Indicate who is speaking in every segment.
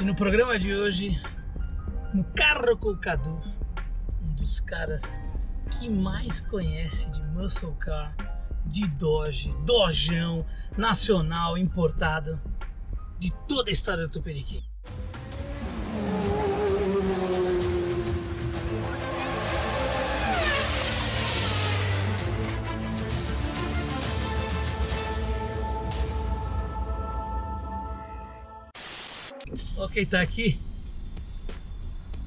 Speaker 1: E no programa de hoje, no Carro com o Cadu, um dos caras que mais conhece de muscle car, de Dodge, Dojão, nacional, importado, de toda a história do Tupiniquim. Ok, tá aqui.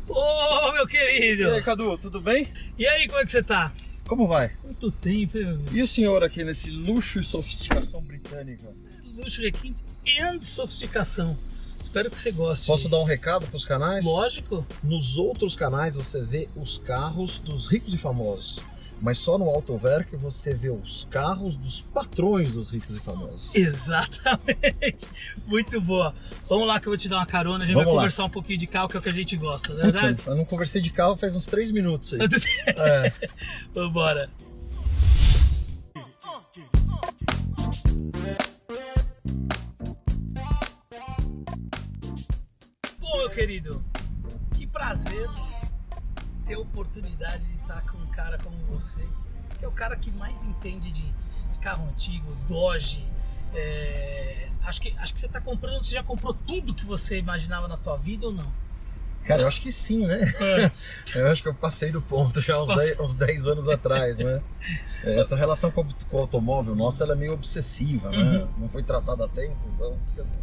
Speaker 1: Ô, meu querido!
Speaker 2: E aí, Cadu, tudo bem?
Speaker 1: E aí, como é que você tá?
Speaker 2: Como vai?
Speaker 1: Quanto tempo, meu amigo?
Speaker 2: E o senhor aqui nesse luxo e sofisticação britânica?
Speaker 1: Luxo, requinte e sofisticação. Espero que você goste.
Speaker 2: Posso dar um recado para os canais?
Speaker 1: Lógico.
Speaker 2: Nos outros canais você vê os carros dos ricos e famosos. Mas só no Autover que você vê os carros dos patrões dos ricos e famosos.
Speaker 1: Exatamente. Muito boa. Vamos lá que eu vou te dar uma carona. A gente
Speaker 2: Vamos
Speaker 1: vai
Speaker 2: lá.
Speaker 1: conversar um pouquinho de carro, que é o que a gente gosta, não é verdade?
Speaker 2: Eu não conversei de carro faz uns três minutos aí. É.
Speaker 1: Vambora. Bom, meu querido, que prazer ter a oportunidade de estar com um cara como você, que é o cara que mais entende de, carro antigo, Dodge. é, acho, que, acho que você está comprando, você já comprou tudo que você imaginava na tua vida ou não?
Speaker 2: Cara, eu acho que sim, né? Eu acho que eu passei do ponto já uns
Speaker 1: Passou.
Speaker 2: 10, uns 10 anos atrás, né? É, Essa relação com, o- com o automóvel nossa ela é meio obsessiva, né?
Speaker 1: Uhum.
Speaker 2: Não foi tratada a tempo, então fica assim.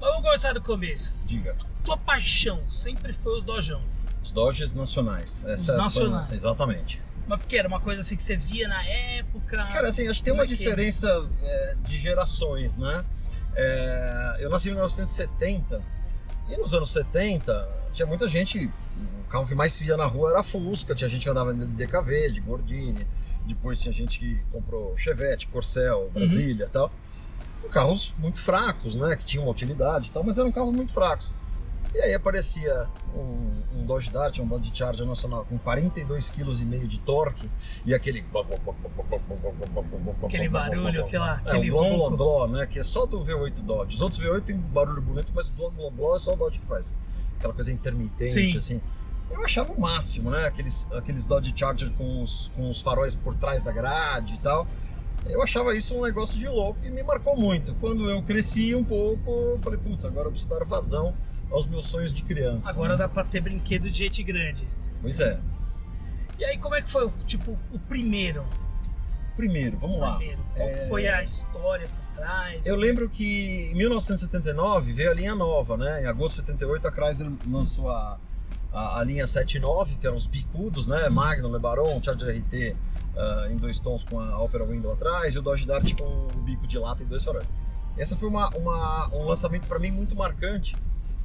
Speaker 1: Vamos começar do começo.
Speaker 2: Diga.
Speaker 1: Tua paixão sempre foi os Dojão.
Speaker 2: Os Dodges nacionais. Essa
Speaker 1: Os
Speaker 2: foi-
Speaker 1: nacionais.
Speaker 2: Exatamente.
Speaker 1: Mas porque era uma coisa assim que você via na época.
Speaker 2: Cara, assim, acho que tem uma
Speaker 1: é
Speaker 2: diferença é, de gerações, né? É, eu nasci em 1970 e nos anos 70 tinha muita gente. O carro que mais se via na rua era Fusca, tinha gente que andava de DKV, de Gordini, depois tinha gente que comprou Chevette, Corcel, Brasília e tal. Carros muito fracos, né? Que tinham uma utilidade e tal, mas eram carros muito fracos. E aí aparecia um, um Dodge Dart, um Dodge Charger nacional com 42,5 kg de torque e aquele
Speaker 1: Aquele barulho, aquela,
Speaker 2: é,
Speaker 1: aquele
Speaker 2: bló,
Speaker 1: ronco.
Speaker 2: bló, né? Que é só do V8 Dodge. Os outros V8 tem barulho bonito, mas bló, bló, bló é só o Dodge que faz. Aquela coisa intermitente,
Speaker 1: Sim.
Speaker 2: assim. Eu achava o máximo, né? Aqueles, aqueles Dodge Charger com os, com os faróis por trás da grade e tal. Eu achava isso um negócio de louco e me marcou muito. Quando eu cresci um pouco, eu falei, putz, agora eu preciso dar vazão aos meus sonhos de criança.
Speaker 1: Agora
Speaker 2: né?
Speaker 1: dá pra ter brinquedo de gente grande.
Speaker 2: Pois é.
Speaker 1: E aí, como é que foi, tipo, o primeiro?
Speaker 2: Primeiro, vamos lá.
Speaker 1: primeiro? Qual que
Speaker 2: É,
Speaker 1: foi a história por trás?
Speaker 2: Eu lembro que em 1979 veio a linha nova, né? Em agosto de 78 a Chrysler lançou a, a, a linha 79, que eram os bicudos, né? Magnum, LeBaron, Charger RT ah, em dois tons com a Opera Window atrás e o Dodge Dart com o bico de lata e dois faróis. Essa foi uma, uma- um lançamento para mim muito marcante,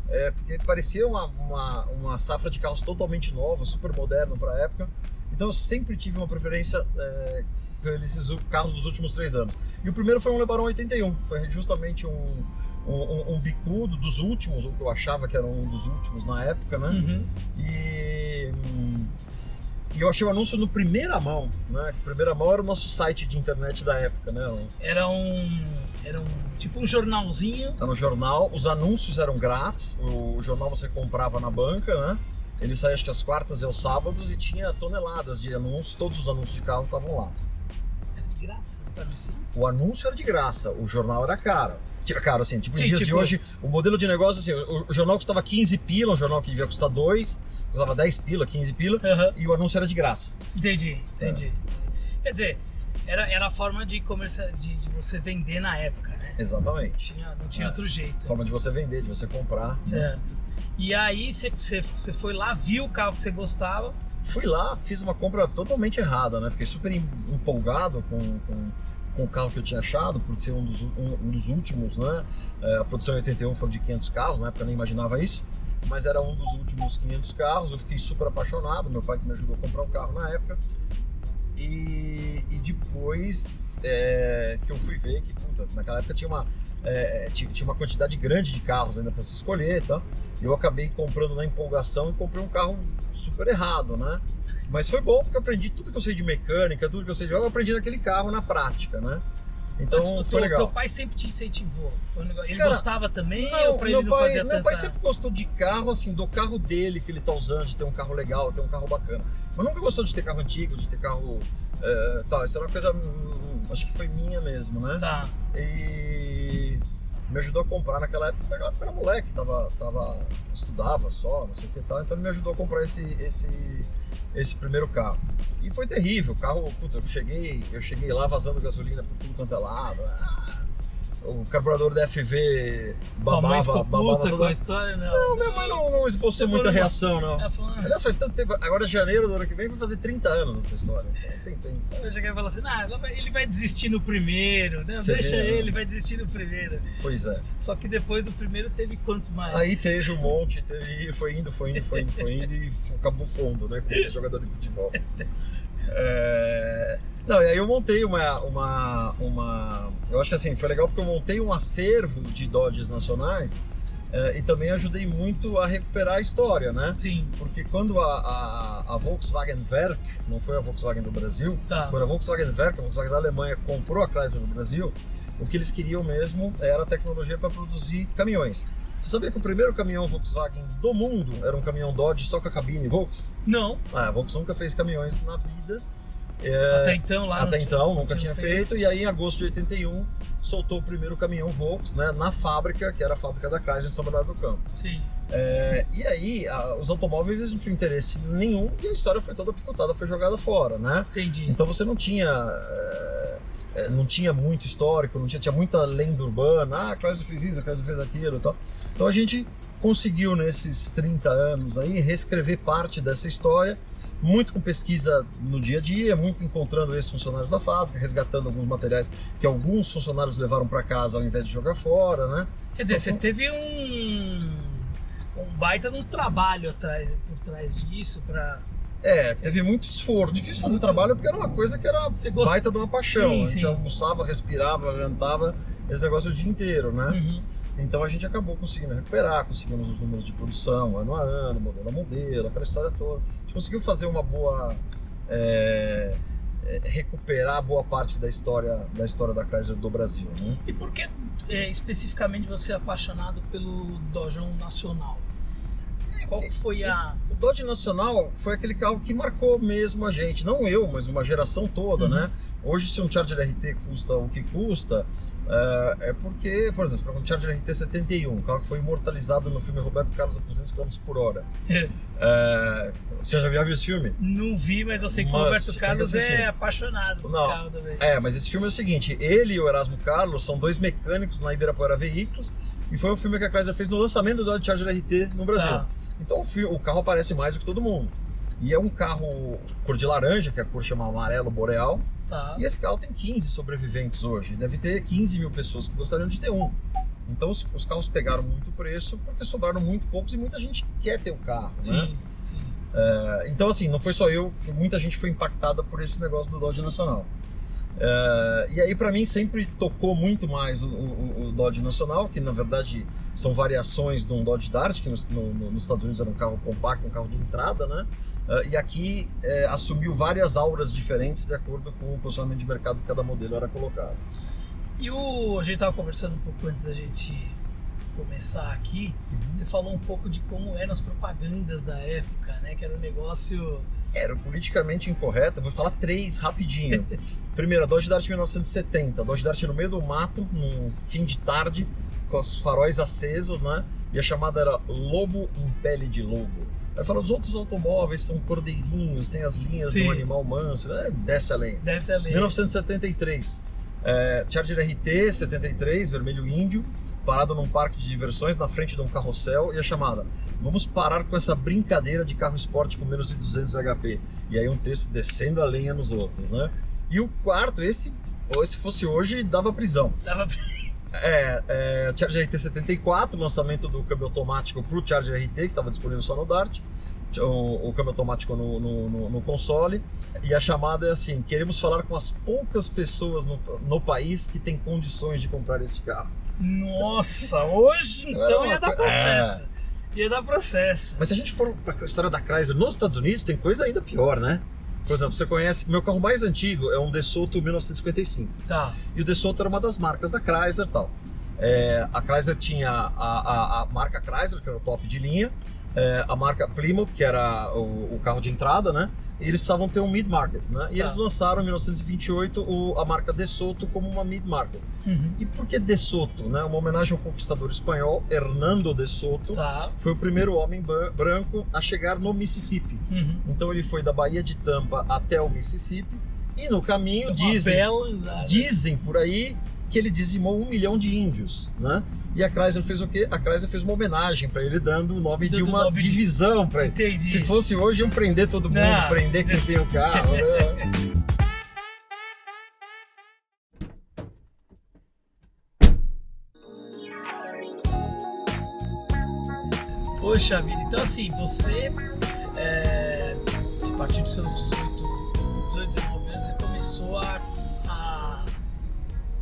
Speaker 2: é, porque parecia uma, uma, uma safra de carros totalmente nova, super moderno para a época. Então eu sempre tive uma preferência é, esses carros dos últimos três anos. E o primeiro foi um LeBaron 81, foi justamente um, um, um- um bicudo dos últimos, o que eu achava que era um dos últimos na época, né?
Speaker 1: Uhum.
Speaker 2: E, hum, e eu achei o anúncio no primeira mão, né? Primeira mão era o nosso site de internet da época, né? Um-
Speaker 1: Era um. Era um. Tipo um jornalzinho.
Speaker 2: Tá no jornal, os anúncios eram grátis, o jornal você comprava na banca, né? Ele saía acho que às quartas e aos sábados e tinha toneladas de anúncios, todos os anúncios de carro estavam lá.
Speaker 1: Era de graça, você.
Speaker 2: O anúncio era de graça, o jornal era caro. Tinha caro, assim, tipo,
Speaker 1: Sim,
Speaker 2: em dias de
Speaker 1: tipo-
Speaker 2: hoje, o modelo de negócio, assim, o, o jornal custava 15 pila, um jornal que devia custar 2, custava 10 pila, 15 pila,
Speaker 1: Aham.
Speaker 2: e o anúncio era de graça.
Speaker 1: Entendi, entendi.
Speaker 2: É.
Speaker 1: Quer dizer, era, era a forma de, comercial, de, de você vender na época, né?
Speaker 2: Exatamente.
Speaker 1: Tinha, não tinha
Speaker 2: É.
Speaker 1: outro jeito.
Speaker 2: Forma de você vender, de você comprar. né?
Speaker 1: Certo. E aí você- foi lá, viu o carro que você gostava.
Speaker 2: Fui lá, fiz uma compra totalmente errada, né? Fiquei super em- empolgado com, com, com o carro que eu tinha achado, por ser um dos, um, um dos últimos, né? É, a produção em 81 foi de 500 carros, na época eu nem imaginava isso, mas era um dos últimos 500 carros, eu fiquei super apaixonado, meu pai que me ajudou a comprar um carro na época. E, e depois é, que eu fui ver que, puta, naquela época tinha uma, é, tinha, tinha uma quantidade grande de carros ainda para se escolher tal. Eu acabei comprando na empolgação e comprei um carro super errado, né? Mas foi bom porque eu aprendi tudo que eu sei de mecânica, tudo que eu sei de eu aprendi naquele carro na prática, né? Então
Speaker 1: Teu-
Speaker 2: foi legal.
Speaker 1: Teu pai sempre te incentivou. Ele
Speaker 2: Cara,
Speaker 1: gostava também
Speaker 2: Não,
Speaker 1: ou pra
Speaker 2: meu
Speaker 1: ele não
Speaker 2: pai,
Speaker 1: fazia
Speaker 2: meu
Speaker 1: tanta...
Speaker 2: pai sempre gostou de carro, assim, do carro dele que ele tá usando, de ter um carro legal, ter um carro bacana. Mas nunca gostou de ter carro antigo, de ter carro. eh, tal. Isso era uma coisa. hum, acho que foi minha mesmo, né?
Speaker 1: Tá.
Speaker 2: E me ajudou a comprar naquela época, naquela época era moleque, tava, tava, estudava só, não sei o que tal, então ele me ajudou a comprar esse, esse, esse primeiro carro. E foi terrível, o carro, putz, eu cheguei, eu cheguei lá vazando gasolina por tudo quanto é lado. ah, o carburador da FV babava, babava
Speaker 1: puta com
Speaker 2: toda...
Speaker 1: a história, não.
Speaker 2: Não, minha mãe não, não esboçou muita reação, não.
Speaker 1: Ela falou,
Speaker 2: Aliás, faz tanto tempo, agora janeiro do ano que vem vai fazer 30 anos essa história, então tem tempo.
Speaker 1: eu cheguei e falei assim, ah, ele vai desistir no primeiro, não,
Speaker 2: Você
Speaker 1: deixa
Speaker 2: vê, né?
Speaker 1: ele, vai desistir no primeiro.
Speaker 2: Pois é.
Speaker 1: Só que depois do primeiro teve quantos mais?
Speaker 2: Aí teve um monte, teve, foi indo, foi indo, foi indo, foi indo e acabou fundo, né? Como esse jogador de futebol. É, Não, e aí eu montei uma, uma, uma. Eu acho que assim, foi legal porque eu montei um acervo de Dodges nacionais é, e também ajudei muito a recuperar a história, né?
Speaker 1: Sim,
Speaker 2: Porque quando a, a, a Volkswagen Werk, não foi a Volkswagen do Brasil,
Speaker 1: tá.
Speaker 2: quando a Volkswagen Werk, a Volkswagen da Alemanha, comprou a Chrysler no Brasil, o que eles queriam mesmo era tecnologia para produzir caminhões. Você sabia que o primeiro caminhão Volkswagen do mundo era um caminhão Dodge só com a cabine Volks?
Speaker 1: Não,
Speaker 2: Ah, a Volks nunca fez caminhões na vida. É,
Speaker 1: até então lá.
Speaker 2: até
Speaker 1: tinha-
Speaker 2: então, nunca tinha feito. E aí, em agosto de 81, soltou o primeiro caminhão Volks né, na fábrica, que era a fábrica da Chrysler em São Bernardo do Campo.
Speaker 1: Sim,
Speaker 2: É, e aí, a- os automóveis eles não tinham interesse nenhum e a história foi toda picotada, foi jogada fora, né?
Speaker 1: entendi.
Speaker 2: Então você não tinha. é, não tinha muito histórico, não tinha, tinha muita lenda urbana, ah, Chrysler fez isso, Chrysler fez aquilo e tal. Então a gente conseguiu nesses 30 anos aí reescrever parte dessa história, muito com pesquisa no dia a dia, muito encontrando esses funcionários da fábrica, resgatando alguns materiais que alguns funcionários levaram para casa ao invés de jogar fora, né?
Speaker 1: Quer dizer, você teve um, um baita de um trabalho atrás, por trás disso pra...
Speaker 2: É, teve muito esforço. Difícil fazer trabalho porque era uma coisa que era
Speaker 1: Você gosta-
Speaker 2: baita de uma paixão.
Speaker 1: Sim,
Speaker 2: a gente
Speaker 1: sim.
Speaker 2: almoçava, respirava, jantava, esse negócio o dia inteiro, né?
Speaker 1: Uhum.
Speaker 2: Então a gente acabou conseguindo recuperar, conseguimos os números de produção ano a ano, modelo a modelo, aquela história toda. A gente conseguiu fazer uma boa. é, é, recuperar boa parte da história da história da Chrysler do Brasil. Né?
Speaker 1: E por que é, especificamente você é apaixonado pelo Dojão Nacional? Qual que foi a...
Speaker 2: O Dodge Nacional foi aquele carro que marcou mesmo a gente, não eu, mas uma geração toda,
Speaker 1: Uhum.
Speaker 2: né? Hoje, se um Charger RT custa o que custa, é, é porque, por exemplo, um Charger RT 71, um carro que foi imortalizado no filme Roberto Carlos a 300 km por hora. É, você já viu esse filme?
Speaker 1: Não vi, mas eu sei que o Roberto Carlos é apaixonado por
Speaker 2: Não.
Speaker 1: carro também.
Speaker 2: É, mas esse filme é o seguinte: ele e o Erasmo Carlos são dois mecânicos na Ibirapuera Veículos e foi um filme que a Chrysler fez no lançamento do Dodge Charger RT no Brasil.
Speaker 1: Tá.
Speaker 2: Então o, carro aparece mais do que todo mundo. E é um carro cor de laranja, que a cor chama amarelo boreal.
Speaker 1: Tá.
Speaker 2: E esse carro tem 15 sobreviventes hoje. Deve ter 15 mil pessoas que gostariam de ter um. Então os, os carros pegaram muito preço porque sobraram muito poucos e muita gente quer ter o carro. Né?
Speaker 1: Sim, sim.
Speaker 2: É, então, assim, não foi só eu, muita gente foi impactada por esse negócio do Dodge Nacional. É, e aí, pra mim, sempre tocou muito mais o, o- o Dodge Nacional, que na verdade são variações de um Dodge Dart, que nos, no- no- nos Estados Unidos era um carro compacto, um carro de entrada, né? É, e aqui é, assumiu várias auras diferentes de acordo com o posicionamento de mercado que cada modelo era colocado.
Speaker 1: E o, a gente tava conversando um pouco antes da gente começar aqui. Você falou um pouco de como eram as propagandas da época, né? Que era um negócio.
Speaker 2: Era politicamente incorreto, eu vou falar três rapidinho. Primeiro, a Dodge Dart 1970. A Dodge Dart no meio do mato, num fim de tarde, com os faróis acesos, né? E a chamada era Lobo em pele de lobo. Aí fala, os outros automóveis são cordeirinhos, tem as linhas
Speaker 1: Sim.
Speaker 2: do animal manso, né? desce além.
Speaker 1: Dessa lei.
Speaker 2: 1973, é, Charger RT 73, vermelho índio, parado num parque de diversões na frente de um carrossel e a chamada Vamos parar com essa brincadeira de carro esporte com menos de 200 HP. E aí um texto descendo a lenha nos outros, né? E o quarto, esse, ou se fosse hoje, dava prisão.
Speaker 1: Dava
Speaker 2: É, é Charger RT 74, lançamento do câmbio automático pro Charger RT, que estava disponível só no Dart. O, o câmbio automático no, no- no- no console. E a chamada é assim: queremos falar com as poucas pessoas no, no país que têm condições de comprar este carro.
Speaker 1: Nossa, hoje então ia dar
Speaker 2: co-
Speaker 1: processo. Ia dar processo.
Speaker 2: Mas se a gente for pra história da Chrysler nos Estados Unidos, tem coisa ainda pior, né? Por exemplo, você conhece. Meu carro mais antigo é um DeSoto 1955.
Speaker 1: Tá.
Speaker 2: E o DeSoto era uma das marcas da Chrysler e tal. É, a Chrysler tinha a, a, a, marca Chrysler, que era o top de linha, é, a marca Plymouth, que era o, o, carro de entrada, né? E eles precisavam ter um mid-market, né? E tá. eles lançaram em 1928 o, a marca DeSoto como uma mid-market. Uhum. E por que DeSoto? Né? Uma homenagem ao conquistador espanhol Hernando de Soto. Tá. Foi o primeiro homem branco a chegar no Mississippi. Uhum. Então ele foi da Baía de Tampa até o Mississippi. E no caminho, dizem, bela... dizem por aí que ele dizimou um milhão de índios, né? E a Chrysler fez o quê? A Chrysler fez uma homenagem para ele, dando o nome de uma nome divisão para ele. Entendi. Se fosse hoje, iam prender todo mundo, Não. prender quem tem o carro, né?
Speaker 1: Poxa vida, então assim, você é, a partir dos seus 18, 18 19 anos, você começou a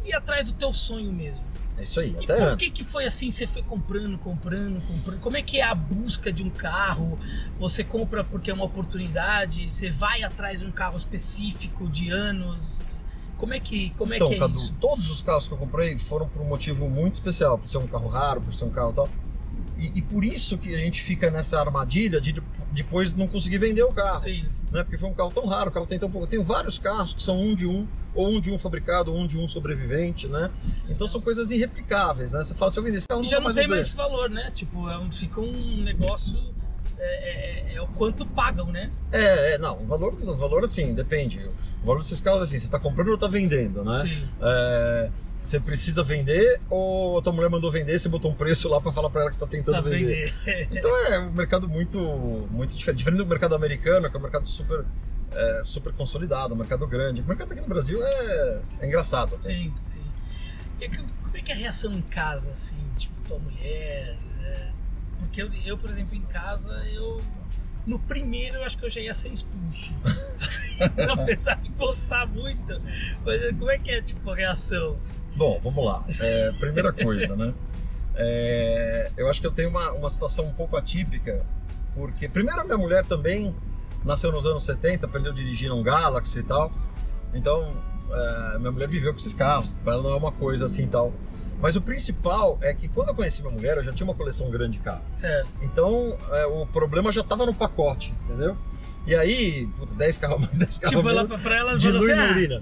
Speaker 1: ir atrás do teu sonho mesmo.
Speaker 2: É isso aí,
Speaker 1: e até por que que foi assim? Você foi comprando, comprando, comprando? Como é que é a busca de um carro? Você compra porque é uma oportunidade? Você vai atrás de um carro específico de anos? Como é que, como é,
Speaker 2: então,
Speaker 1: que é
Speaker 2: Cadu,
Speaker 1: isso?
Speaker 2: Todos os carros que eu comprei foram por um motivo muito especial, por ser um carro raro, por ser um carro tal. E, e, por isso que a gente fica nessa armadilha de depois não conseguir vender o carro. Sim. Né? Porque foi um carro tão raro, o carro tem tão pouco. Tenho vários carros que são um de um, ou um de um fabricado, ou um de um sobrevivente, né? Então são coisas irreplicáveis, né? Você fala, se eu vender esse carro,
Speaker 1: e já não tem mais esse valor, né? Tipo, é um, fica um negócio. É, é, é, o quanto pagam, né?
Speaker 2: É, é, não, o valor, o valor assim, depende. O valor desses carros, assim, você está comprando ou está vendendo, né? Sim. É, você precisa vender ou a tua mulher mandou vender, você botou um preço lá para falar para ela que está tentando tá vender. vender. Então é um mercado muito, muito diferente. Diferente do mercado americano, que é um mercado super, é, super consolidado, um mercado grande. O mercado aqui no Brasil é, é engraçado.
Speaker 1: Até. Sim, sim. E como é que é a reação em casa, assim, tipo, tua mulher? É... Porque eu, eu, por exemplo, em casa, eu no primeiro eu acho que eu já ia ser expulso. Apesar de gostar muito. Mas como é que é tipo a reação?
Speaker 2: Bom, vamos lá. É, primeira coisa, né? É, eu acho que eu tenho uma, uma situação um pouco atípica, porque primeiro a minha mulher também nasceu nos anos 70, aprendeu a dirigir um Galaxy e tal. Então, é, minha mulher viveu com esses carros, ela não é uma coisa assim tal. Mas o principal é que quando eu conheci minha mulher, eu já tinha uma coleção grande de carros. Certo. Então, é, o problema já estava no pacote, entendeu? E aí, puta, 10 carros mais, 10 carros
Speaker 1: tipo,
Speaker 2: menos.
Speaker 1: Tipo, pra ela,
Speaker 2: dilui
Speaker 1: assim,
Speaker 2: urina.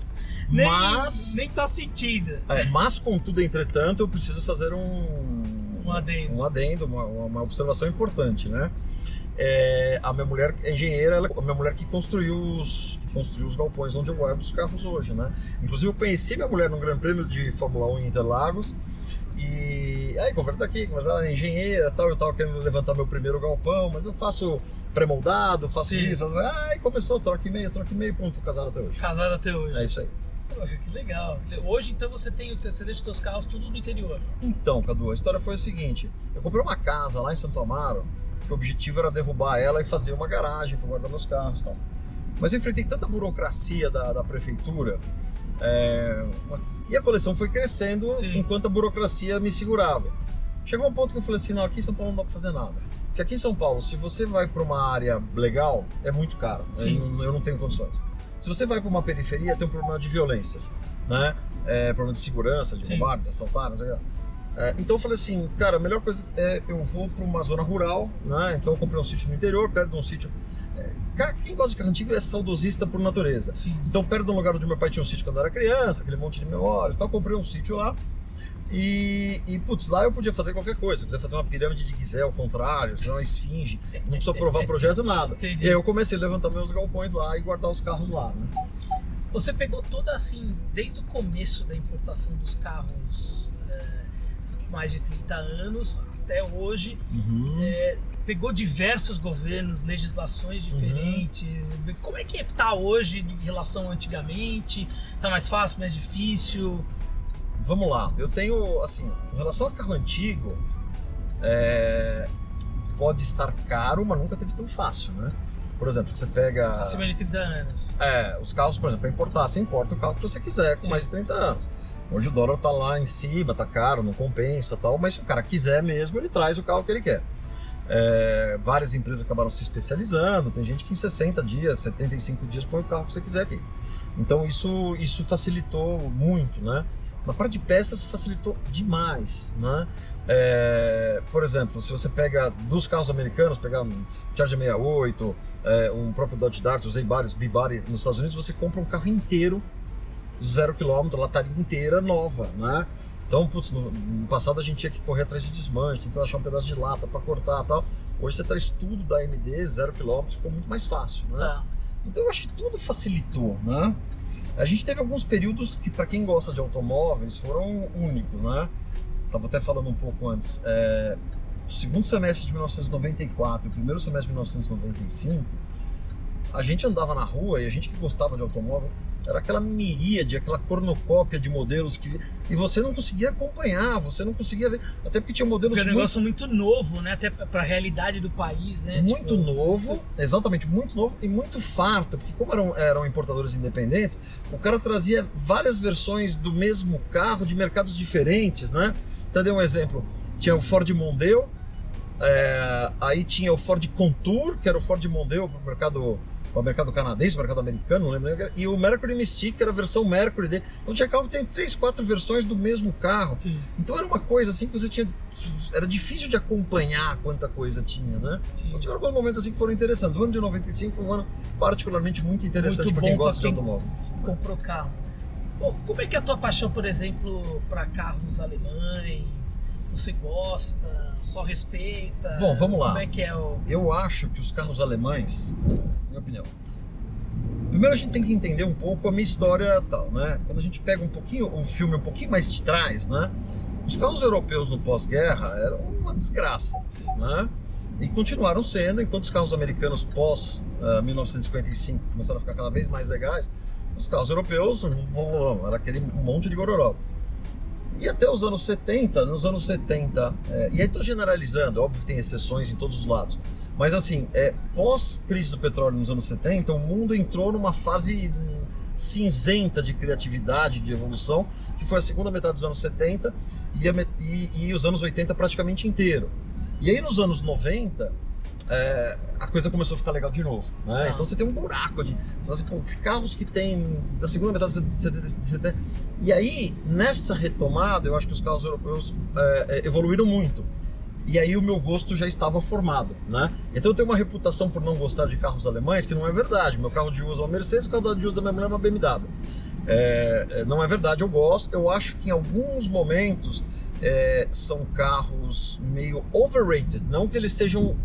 Speaker 1: Nem, mas, nem tá sentindo.
Speaker 2: É, mas, contudo, entretanto, eu preciso fazer um...
Speaker 1: Um adendo.
Speaker 2: Um adendo, uma, uma observação importante, né? É, a minha mulher é engenheira, ela, a minha mulher que construiu os, que construiu os galpões onde eu guardo os carros hoje, né? Inclusive eu conheci minha mulher num Grande Prêmio de Fórmula 1 em Interlagos e aí conversa aqui, mas ela é engenheira, tal, eu tava querendo levantar meu primeiro galpão, mas eu faço pré-moldado, faço Sim. isso, faço, ah, começou, troca e meio, troca e meio, ponto, casado até hoje.
Speaker 1: Casado até hoje.
Speaker 2: É isso aí.
Speaker 1: Poxa, que legal. Hoje então você tem, você deixa os seus carros tudo no interior.
Speaker 2: Então, Cadu, a história foi o seguinte: eu comprei uma casa lá em Santo Amaro que o objetivo era derrubar ela e fazer uma garagem para guardar meus carros e tal. Mas eu enfrentei tanta burocracia da, da prefeitura é, e a coleção foi crescendo Sim. enquanto a burocracia me segurava. Chegou um ponto que eu falei assim: não, aqui em São Paulo não dá para fazer nada. Porque aqui em São Paulo, se você vai para uma área legal, é muito caro. Eu não, eu não, tenho condições. Se você vai para uma periferia, tem um problema de violência, né? É, problema de segurança, de roubar, de assaltar, não sei o que. É, então eu falei assim, cara, a melhor coisa é eu vou para uma zona rural, né? Então eu comprei um sítio no interior, perto de um sítio. É, quem gosta de carro antigo é saudosista por natureza. Sim. Então, perto do lugar onde meu pai tinha um sítio quando eu era criança, aquele monte de memórias, eu comprei um sítio lá. E, e, putz, lá eu podia fazer qualquer coisa. Se quiser fazer uma pirâmide de Gizé ao contrário, fazer uma esfinge, não precisa provar projeto, nada. Entendi. E aí eu comecei a levantar meus galpões lá e guardar os carros lá, né?
Speaker 1: Você pegou toda assim, desde o começo da importação dos carros mais de 30 anos até hoje. Uhum. É, pegou diversos governos, legislações diferentes. Uhum. Como é que está hoje em relação a antigamente? Está mais fácil, mais difícil?
Speaker 2: Vamos lá. Eu tenho, assim, em relação a carro antigo, é, pode estar caro, mas nunca teve tão fácil, né? Por exemplo, você pega.
Speaker 1: Acima de 30 anos.
Speaker 2: É, os carros, por exemplo, para importar, você importa o carro que você quiser com Sim. mais de 30 anos. Hoje o dólar tá lá em cima, tá caro, não compensa tal, mas se o cara quiser mesmo, ele traz o carro que ele quer. É, várias empresas acabaram se especializando, tem gente que em 60 dias, 75 dias põe o carro que você quiser aqui. Então isso, isso facilitou muito, né? Na parte de peças facilitou demais, né? É, por exemplo, se você pega dos carros americanos, pegar um Charger 68, é, um próprio Dodge Dart, usei vários B-Body nos Estados Unidos, você compra um carro inteiro, zero quilômetro, lataria inteira nova, né? Então, putz, no, no, passado a gente tinha que correr atrás de desmanche, tentar achar um pedaço de lata para cortar e tal. Hoje você traz tudo da AMD, zero quilômetro, ficou muito mais fácil, né? Tá. Então eu acho que tudo facilitou, né? A gente teve alguns períodos que, para quem gosta de automóveis, foram únicos, né? Estava até falando um pouco antes. É, o segundo semestre de 1994 e o primeiro semestre de 1995, a gente andava na rua e a gente que gostava de automóvel era aquela miríade, aquela cornucópia de modelos que e você não conseguia acompanhar, você não conseguia ver, até porque tinha modelos
Speaker 1: porque é um negócio muito novo, né, até para a realidade do país, né?
Speaker 2: Muito tipo... novo, exatamente, muito novo e muito farto, porque como eram, eram importadores independentes, o cara trazia várias versões do mesmo carro de mercados diferentes, né? Até dei um exemplo, tinha o Ford Mondeo, é, aí tinha o Ford Contour, que era o Ford Mondeo para o mercado o mercado canadense, o mercado americano, não lembro, e o Mercury Mystique era a versão Mercury dele. Então tinha carro que tem três, quatro versões do mesmo carro. Sim. Então era uma coisa assim que você tinha. Era difícil de acompanhar quanta coisa tinha, né? Sim. Então tiveram alguns momentos assim que foram interessantes. O ano de 95 foi um ano particularmente muito interessante para quem gosta quem de automóvel.
Speaker 1: Comprou carro. Bom, como é que é a tua paixão, por exemplo, para carros alemães? Você gosta? Só respeita?
Speaker 2: Bom, vamos lá.
Speaker 1: Como é que é o...
Speaker 2: Eu acho que os carros alemães, minha opinião, Primeiro a gente tem que entender um pouco a minha história tal, né? Quando a gente pega um pouquinho o filme um pouquinho mais de trás, né? Os carros europeus no pós-guerra eram uma desgraça, né? E continuaram sendo, enquanto os carros americanos pós uh, 1955 começaram a ficar cada vez mais legais, os carros europeus era aquele monte de gororó. E até os anos 70, nos anos 70, é, e aí estou generalizando, óbvio que tem exceções em todos os lados, mas assim, é, pós-crise do petróleo nos anos 70, o mundo entrou numa fase cinzenta de criatividade, de evolução, que foi a segunda metade dos anos 70 e, a, e, e os anos 80 praticamente inteiro. E aí nos anos 90, é, a coisa começou a ficar legal de novo. Né? Ah. Então você tem um buraco de você assim, pô, carros que tem da segunda metade de 70. E aí, nessa retomada, eu acho que os carros europeus é, é, evoluíram muito. E aí o meu gosto já estava formado, né? Então eu tenho uma reputação por não gostar de carros alemães, que não é verdade. Meu carro de uso é uma Mercedes, o carro de uso da minha mulher é uma BMW. É, é, não é verdade, eu gosto. Eu acho que em alguns momentos é, são carros meio overrated. Não que eles sejam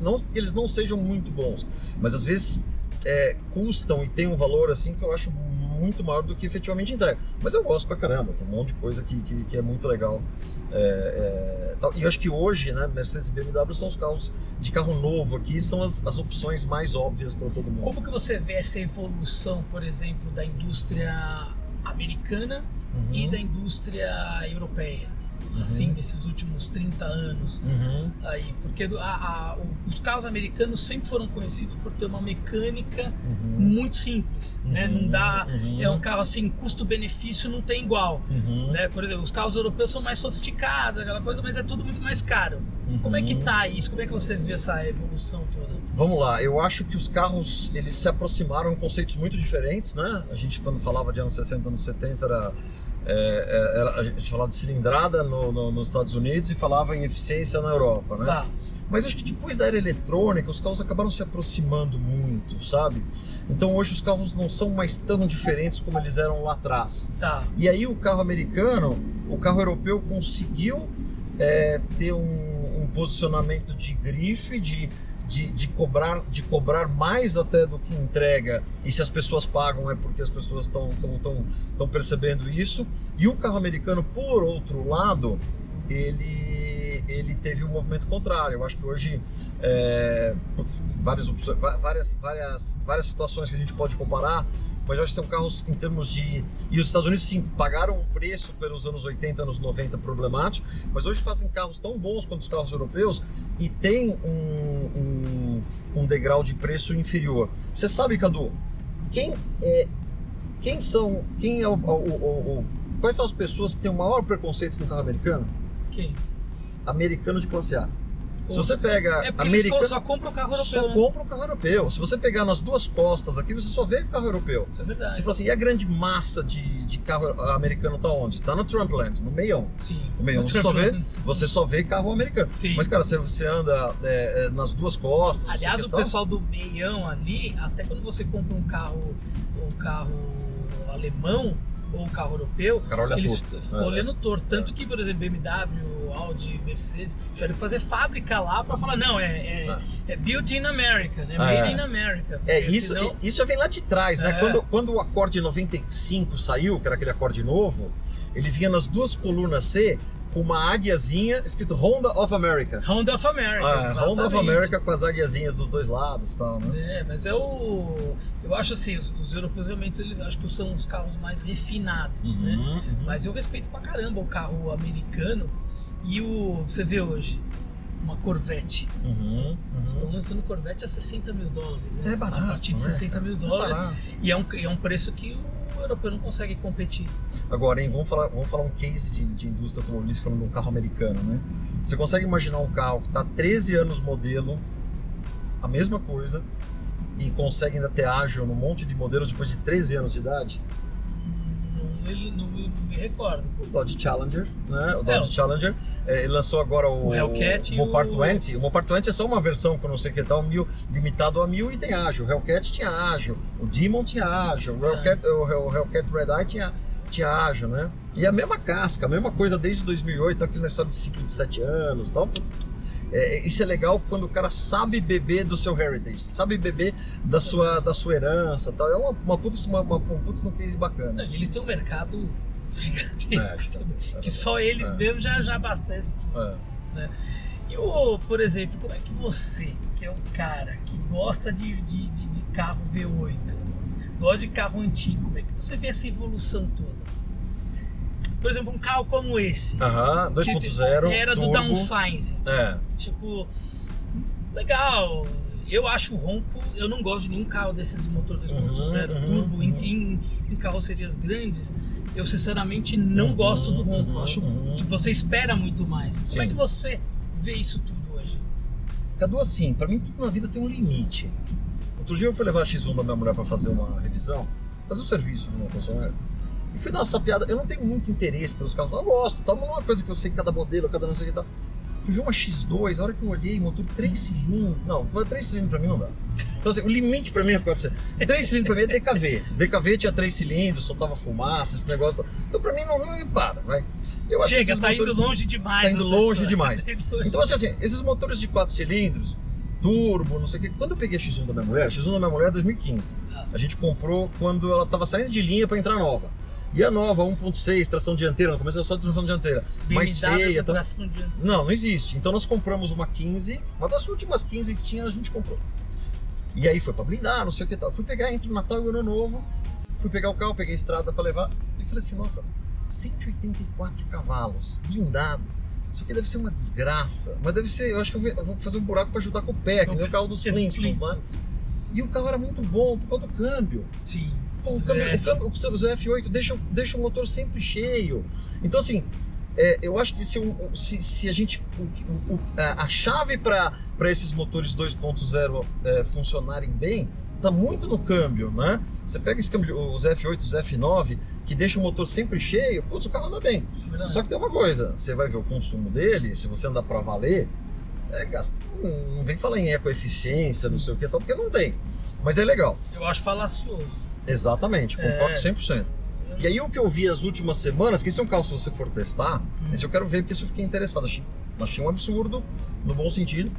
Speaker 2: não que eles não sejam muito bons, mas às vezes é, custam e tem um valor assim que eu acho muito maior do que efetivamente entrega. Mas eu gosto pra caramba, tem um monte de coisa que, que, que é muito legal. É, é, e eu acho que hoje, né, Mercedes e BMW são os carros de carro novo aqui, são as, as opções mais óbvias para todo mundo.
Speaker 1: Como que você vê essa evolução, por exemplo, da indústria americana uhum. e da indústria europeia? Assim, uhum. nesses últimos 30 anos.
Speaker 2: Uhum.
Speaker 1: Aí, porque a, a, os carros americanos sempre foram conhecidos por ter uma mecânica uhum. muito simples, né? Não dá...
Speaker 2: Uhum.
Speaker 1: É um carro, assim, custo-benefício não tem igual,
Speaker 2: uhum.
Speaker 1: né? Por exemplo, os carros europeus são mais sofisticados, aquela coisa, mas é tudo muito mais caro. Como é que
Speaker 2: uhum.
Speaker 1: tá isso? Como é que você vê essa evolução toda?
Speaker 2: Vamos lá, eu acho que os carros, eles se aproximaram conceitos muito diferentes, né? A gente, quando falava de anos 60, anos 70, era é, é, era, a gente falava de cilindrada no, no, nos Estados Unidos e falava em eficiência na Europa, né?
Speaker 1: Tá.
Speaker 2: Mas acho que depois da era eletrônica, os carros acabaram se aproximando muito, sabe? Então hoje os carros não são mais tão diferentes como eles eram lá atrás.
Speaker 1: Tá.
Speaker 2: E aí o carro americano, o carro europeu conseguiu é, ter um, um posicionamento de grife, de de, de, cobrar, de cobrar mais até do que entrega, e se as pessoas pagam é porque as pessoas estão tão, tão, tão percebendo isso. E o carro americano, por outro lado, ele, ele teve um movimento contrário. Eu acho que hoje é, várias, várias, várias, várias situações que a gente pode comparar mas eu acho que são carros em termos de. E os Estados Unidos, sim, pagaram um preço pelos anos 80, anos 90 problemático, mas hoje fazem carros tão bons quanto os carros europeus e tem um, um, um degrau de preço inferior. Você sabe, Cadu, quem é. Quem são. Quem é o, o, o, Quais são as pessoas que têm o maior preconceito com o carro americano?
Speaker 1: Quem?
Speaker 2: Americano de classe A. Se você pega
Speaker 1: É
Speaker 2: americano,
Speaker 1: só compram o carro europeu.
Speaker 2: só
Speaker 1: né?
Speaker 2: compra o carro europeu. Se você pegar nas duas costas aqui, você só vê carro europeu.
Speaker 1: Isso é verdade.
Speaker 2: Você fala assim, e a grande massa de, de carro americano tá onde? Tá no Trumpland, no meião.
Speaker 1: Sim.
Speaker 2: No meião você só vê, você só vê carro americano.
Speaker 1: Sim.
Speaker 2: Mas, cara, você, você anda é, é, nas duas costas.
Speaker 1: Aliás, o pessoal do meião ali, até quando você compra um carro, um carro alemão ou carro europeu,
Speaker 2: O cara olha
Speaker 1: eles
Speaker 2: torto.
Speaker 1: ficam
Speaker 2: É.
Speaker 1: olhando torto. Tanto que, por exemplo, BMW, Audi, Mercedes, tiveram que fazer fábrica lá pra falar, não, é, é,
Speaker 2: Ah.
Speaker 1: é built in America, né?
Speaker 2: Ah,
Speaker 1: Made
Speaker 2: é.
Speaker 1: in America.
Speaker 2: É, isso,
Speaker 1: senão-
Speaker 2: isso já vem lá de trás, né?
Speaker 1: É.
Speaker 2: Quando, quando o acorde 95 saiu, que era aquele acorde novo, ele vinha nas duas colunas C com uma águiazinha escrito Honda of America.
Speaker 1: Honda of America.
Speaker 2: Ah, Honda of. America com as águiazinhas dos dois lados tal, né?
Speaker 1: É, mas é o. Eu acho assim, os, os europeus realmente eles acho que são os carros mais refinados, né?
Speaker 2: Uhum, uhum.
Speaker 1: Mas eu respeito pra caramba o carro americano e o. Você vê hoje, uma Corvette.
Speaker 2: Uhum,
Speaker 1: Estão
Speaker 2: uhum.
Speaker 1: lançando Corvette a 60 mil dólares, né?
Speaker 2: É barato,
Speaker 1: A partir de
Speaker 2: né,
Speaker 1: 60
Speaker 2: cara?
Speaker 1: mil
Speaker 2: É
Speaker 1: dólares.
Speaker 2: barato.
Speaker 1: e é um, é um preço que o europeu não consegue competir.
Speaker 2: Agora, hein, vamos falar, vamos falar um case de, de indústria automobilística falando de um carro americano, né? Você consegue imaginar um carro que está 13 anos modelo, a mesma coisa, e consegue ainda ter ágil num monte de modelos depois de 13 anos de idade?
Speaker 1: Não, ele, não, me- me recordo.
Speaker 2: O Dodge Challenger, né? O
Speaker 1: É,
Speaker 2: Dodge Challenger, é, lançou agora o,
Speaker 1: O Hellcat e
Speaker 2: Mopar
Speaker 1: o-
Speaker 2: 20. O Mopar 20 é só uma versão com não sei o que tal, mil, limitado a mil e tem ágil. O Hellcat tinha ágil, o Demon tinha ágil, o Hellcat, o, Hell- o Hellcat Red Eye tinha, tinha ágil, né? E a mesma casca, a mesma coisa desde 2008, aqui na história de ciclo de 7 anos e tal. É, isso é legal quando o cara sabe beber do seu heritage, sabe beber da sua, da sua herança tal. É uma, uma puta, uma, uma, um puta no case bacana.
Speaker 1: Eles têm um mercado gigantesco,
Speaker 2: É,
Speaker 1: que só eles
Speaker 2: é.
Speaker 1: mesmo já, já abastecem.
Speaker 2: É.
Speaker 1: E o, por exemplo, como é que você, que é um cara que gosta de, de, de, de carro V8, gosta de carro antigo, como é que você vê essa evolução toda? Por exemplo, um carro como esse.
Speaker 2: Aham,
Speaker 1: que
Speaker 2: 2.0.
Speaker 1: Era do
Speaker 2: turbo.
Speaker 1: downsize.
Speaker 2: É.
Speaker 1: Tipo, legal. Eu acho o ronco, eu não gosto de nenhum carro desses de motor 2.0
Speaker 2: Uhum, uhum,
Speaker 1: turbo em,
Speaker 2: uhum.
Speaker 1: em, em carrocerias grandes. Eu sinceramente não gosto do
Speaker 2: uhum,
Speaker 1: acho que você espera muito mais. Como é
Speaker 2: Sim.
Speaker 1: que você vê isso tudo hoje?
Speaker 2: Cadu, assim, pra mim tudo na vida tem um limite. Outro dia eu fui levar a X1 da minha mulher pra fazer uma revisão, fazer um serviço numa concessionária. E fui dar uma sapiada. Eu não tenho muito interesse pelos carros, eu gosto, tal, mas não é uma coisa que eu sei cada modelo, cada não sei o que tal. Fui ver uma X2, a hora que eu olhei, motor 3 cilindros. Não, 3 cilindros pra mim não dá. Então, assim, o limite pra mim é 4 cilindros. 3 cilindros pra mim é DKV. DKV tinha 3 cilindros, soltava fumaça, esse negócio. Então, pra mim, não, não me para, vai. Eu
Speaker 1: Chega,
Speaker 2: esses
Speaker 1: tá indo longe demais.
Speaker 2: Tá indo longe
Speaker 1: história.
Speaker 2: demais.
Speaker 1: Tá
Speaker 2: Então, assim, assim, esses motores de 4 cilindros, turbo, não sei o que. Quando eu peguei a X1 da minha mulher, a X1 da minha mulher é 2015. A gente comprou quando ela tava saindo de linha pra entrar nova. E a nova, 1.6, tração dianteira, no começo era só tração dianteira. mais
Speaker 1: BMW
Speaker 2: feia.
Speaker 1: com
Speaker 2: Tá... Não, não existe. Então nós compramos uma 15, uma das últimas 15 que tinha, a gente comprou. E aí foi pra blindar, não sei o que tal. Fui pegar entre o Natal e o Ano Novo, fui pegar o carro, peguei a estrada pra levar. E falei assim, nossa, 184 cavalos, blindado. Isso aqui deve ser uma desgraça. Mas deve ser, eu acho que eu vou- fazer um buraco pra ajudar com o pé, que nem o carro dos
Speaker 1: é
Speaker 2: Flintstones lá. E o carro era muito bom por causa do câmbio.
Speaker 1: Sim.
Speaker 2: Pô, o, câmbio, o, câmbio, o seu F8 deixa, deixa o motor sempre cheio. Então, assim, é, eu acho que se, se, se a gente. o- o- a, a chave para esses motores 2.0 é, funcionarem bem tá muito no câmbio, né? Você pega esse câmbio, os F8, os F9, que deixa o motor sempre cheio, putz, o carro anda bem. Só que tem uma coisa, você vai ver o consumo dele, se você andar para valer, é, gasta, não, não vem falar em ecoeficiência, não sei o que tal, porque não tem. Mas é legal.
Speaker 1: Eu acho falacioso.
Speaker 2: Exatamente, concordo
Speaker 1: É.
Speaker 2: 100%. E aí o que eu vi as últimas semanas, que esse é um carro se você for testar, esse eu quero ver porque isso eu fiquei interessado, achei, achei um absurdo, no bom sentido.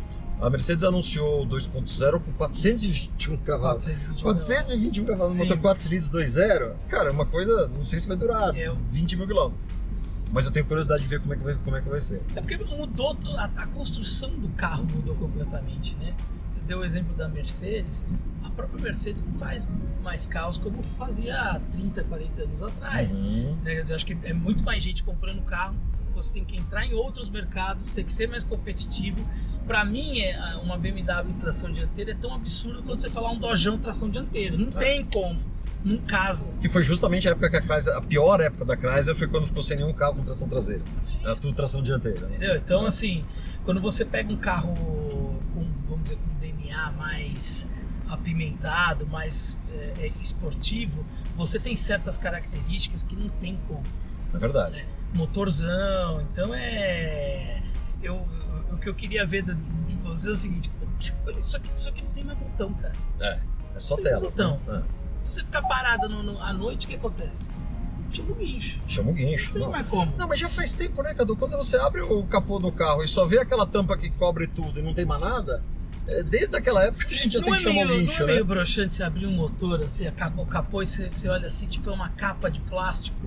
Speaker 2: A Mercedes anunciou o 2.0 com 421 cavalos.
Speaker 1: 421
Speaker 2: 421 cavalos, motor 4 cilindros 2.0. Cara, é uma coisa, não sei se vai durar
Speaker 1: É,
Speaker 2: 20 mil quilômetros. Mas eu tenho curiosidade de ver como é que vai, como é, que vai ser.
Speaker 1: É porque mudou a, a construção do carro mudou completamente, né? Você deu o exemplo da Mercedes. A própria Mercedes não faz mais carros como fazia há 30, 40 anos atrás.
Speaker 2: Uhum.
Speaker 1: Né? Quer dizer, acho que é muito mais gente comprando carro. Você tem que entrar em outros mercados, tem que ser mais competitivo. Para mim, é, uma BMW tração dianteira é tão absurdo quanto você falar um Dojão tração dianteira. Não
Speaker 2: É.
Speaker 1: tem como. Não casa.
Speaker 2: Que foi justamente a época que a Chrysler, a pior época da Chrysler foi quando ficou sem nenhum carro com tração traseira. Era tudo tração dianteira.
Speaker 1: Entendeu? Então, assim, quando você pega um carro com, vamos dizer, com DNA mais apimentado, mais é, é, esportivo, você tem certas características que não tem como.
Speaker 2: É verdade.
Speaker 1: Né? Motorzão, então é. Eu, o que eu queria ver de você é o seguinte: tipo, isso aqui, isso aqui não tem mais botão, cara.
Speaker 2: É, é só tela.
Speaker 1: botão.
Speaker 2: Né?
Speaker 1: Se você ficar parado no, no- à noite, o que acontece? Chama o guincho.
Speaker 2: Chama o guincho.
Speaker 1: Não tem
Speaker 2: Não.
Speaker 1: mais como.
Speaker 2: Não, mas já faz tempo, né, Cadu? Quando você abre o capô do carro e só vê aquela tampa que cobre tudo e não tem mais nada, é, desde aquela época a gente já
Speaker 1: Não
Speaker 2: tem
Speaker 1: é,
Speaker 2: que chamar
Speaker 1: meio,
Speaker 2: o
Speaker 1: não
Speaker 2: guincho,
Speaker 1: é
Speaker 2: né?
Speaker 1: meio broxante você abrir um motor, assim, o capô e você, você olha assim, tipo, é uma capa de plástico.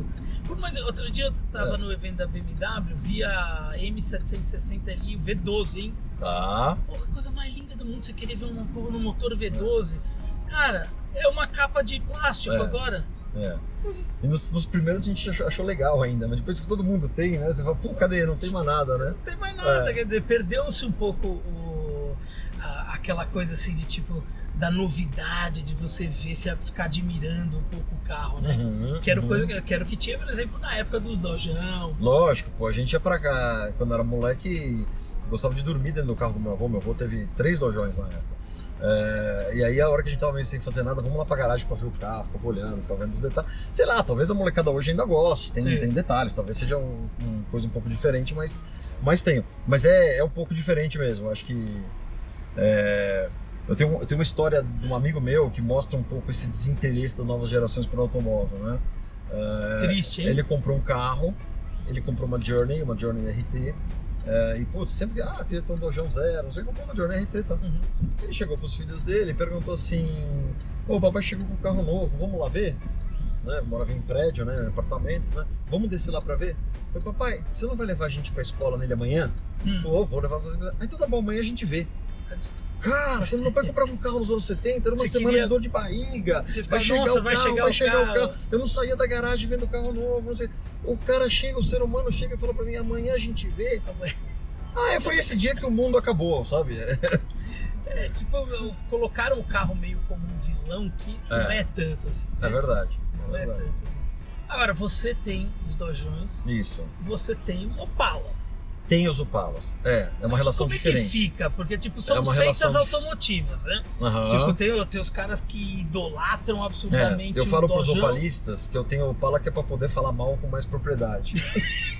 Speaker 1: Por outro dia eu tava
Speaker 2: É.
Speaker 1: no evento da BMW, vi a M760 ali, V12, hein?
Speaker 2: Tá.
Speaker 1: Porra, a coisa mais linda do mundo, você querer ver um no motor V12. Cara, é uma capa de plástico
Speaker 2: É.
Speaker 1: agora.
Speaker 2: É. E nos, nos primeiros a gente achou, achou legal ainda, mas depois que todo mundo tem, né? Você fala, pô, cadê? Não tem mais nada, né?
Speaker 1: Não tem mais nada,
Speaker 2: É.
Speaker 1: quer dizer, perdeu-se um pouco o- a- aquela coisa assim de tipo, da novidade, de você ver, você ficar admirando um pouco o carro, né?
Speaker 2: Uhum,
Speaker 1: Que era
Speaker 2: uhum.
Speaker 1: coisa que, que tinha, por exemplo, na época dos Dojão.
Speaker 2: Lógico, pô, a gente ia pra cá, quando era moleque, gostava de dormir dentro do carro do meu avô. Meu avô teve três dojões na época. É, e aí, a hora que a gente tava meio sem fazer nada, vamos lá pra garagem pra ver o carro, ficava olhando, ficava vendo os detalhes. Sei lá, talvez a molecada hoje ainda goste, tem,
Speaker 1: Sim.
Speaker 2: tem detalhes, talvez seja um, uma coisa um pouco diferente, mas, mas tenho. Mas é, é um pouco diferente mesmo, acho que. é, eu, tenho, eu tenho uma história de um amigo meu que mostra um pouco esse desinteresse das novas gerações por automóvel, né? É,
Speaker 1: Triste, hein?
Speaker 2: ele comprou um carro, ele comprou uma Journey, uma Journey RT. É, e, putz, sempre, ah, queria ter um Dojão zero, você comprou uma Journey RT, tá?
Speaker 1: Uhum.
Speaker 2: Ele chegou pros filhos dele e perguntou assim: Ô, o papai chegou com um carro novo, vamos lá ver? Né? Morava em prédio, né? Em apartamento, né? Vamos descer lá pra ver? Eu falei, papai, você não vai levar a gente pra escola nele amanhã?
Speaker 1: Hum.
Speaker 2: Vou, vou levar você. Ah, então tá bom, amanhã a gente vê. Cara, quando meu pai comprava um carro nos anos 70, era uma
Speaker 1: Você
Speaker 2: semana
Speaker 1: queria-
Speaker 2: de dor de barriga.
Speaker 1: Você
Speaker 2: Vai
Speaker 1: ficava,
Speaker 2: chegar,
Speaker 1: nossa,
Speaker 2: o
Speaker 1: vai
Speaker 2: carro,
Speaker 1: chegar
Speaker 2: vai
Speaker 1: o
Speaker 2: chegar
Speaker 1: carro.
Speaker 2: o carro. Eu não saía da garagem vendo carro novo, não. O cara chega, o ser humano chega e fala pra mim, amanhã a gente vê. Ah, é, foi esse dia que o mundo acabou, sabe?
Speaker 1: É, tipo, colocaram o carro meio como um vilão que não
Speaker 2: É.
Speaker 1: é tanto assim.
Speaker 2: É
Speaker 1: né?
Speaker 2: verdade.
Speaker 1: Não
Speaker 2: É
Speaker 1: é
Speaker 2: verdade.
Speaker 1: tanto. Agora, você tem os Dojões,
Speaker 2: Isso.
Speaker 1: você tem Opalas.
Speaker 2: Tem os Opalas. É, é uma relação
Speaker 1: Como é
Speaker 2: diferente.
Speaker 1: que fica? Porque, tipo, são
Speaker 2: É
Speaker 1: seitas
Speaker 2: relação
Speaker 1: automotivas, né?
Speaker 2: Aham.
Speaker 1: Tipo, tem, tem os caras que idolatram
Speaker 2: É,
Speaker 1: absurdamente
Speaker 2: eu falo pros opalistas que eu tenho Opala que é pra poder falar mal com mais propriedade.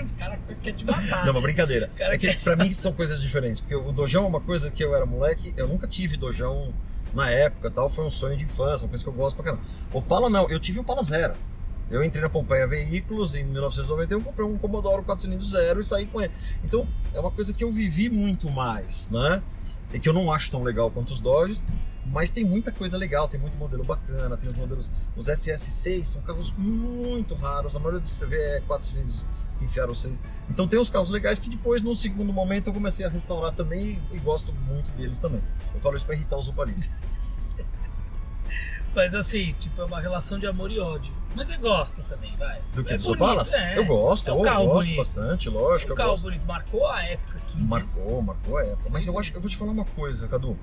Speaker 1: Os caras querem te matar.
Speaker 2: Não, uma brincadeira.
Speaker 1: Cara,
Speaker 2: É que pra mim são coisas diferentes. Porque o Dojão é uma coisa que eu era moleque, eu nunca tive Dojão na época tal, foi um sonho de infância, uma coisa que eu gosto pra caramba. Opala não, eu tive Opala Zero. Eu entrei na Pompeia Veículos em 1991, comprei um Commodore 4 cilindros zero e saí com ele. Então, é uma coisa que eu vivi muito mais, né? E que eu não acho tão legal quanto os Dodges, mas tem muita coisa legal, tem muito modelo bacana, tem os modelos, os SS6 são carros muito raros, a maioria dos que você vê é 4 cilindros que enfiaram 6. Então tem uns carros legais que depois, num segundo momento, eu comecei a restaurar também e, gosto muito deles também. Eu falo isso pra irritar os opalistas.
Speaker 1: Mas assim, tipo, é uma relação de amor e ódio. Mas você gosta também, vai.
Speaker 2: Do que?
Speaker 1: É
Speaker 2: dos
Speaker 1: bonito,
Speaker 2: Opalas?
Speaker 1: é.
Speaker 2: Eu gosto,
Speaker 1: É um
Speaker 2: eu gosto
Speaker 1: bonito.
Speaker 2: bastante, lógico.
Speaker 1: O
Speaker 2: eu
Speaker 1: carro
Speaker 2: gosto.
Speaker 1: bonito marcou a época aqui. né?
Speaker 2: Marcou, marcou a época. Mas eu acho, eu vou te falar uma coisa, Cadu.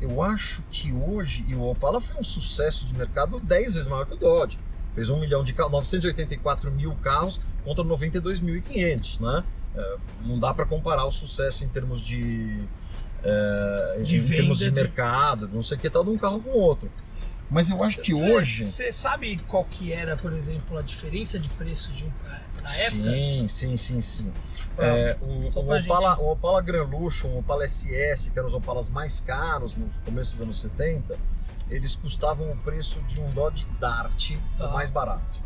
Speaker 2: Eu acho que hoje, e o Opala foi um sucesso de mercado 10 vezes maior que o Dodge. Fez um milhão de carros, 984 mil carros contra 92.500, né? É, não dá para comparar o sucesso em termos de, é,
Speaker 1: De
Speaker 2: em termos de
Speaker 1: venda de-
Speaker 2: mercado, não sei o que tal, de um carro com o outro. Mas eu acho que hoje,
Speaker 1: Você sabe qual que era, por exemplo, a diferença de preço de um pra, pra época?
Speaker 2: sim, sim, sim, sim.
Speaker 1: Pra-
Speaker 2: É, um, um Opala,
Speaker 1: gente-
Speaker 2: um Opala Gran Luxo, um Opala SS, que eram os Opalas mais caros no começo dos anos 70, eles custavam o preço de um Dodge Dart
Speaker 1: Tá.
Speaker 2: o mais barato.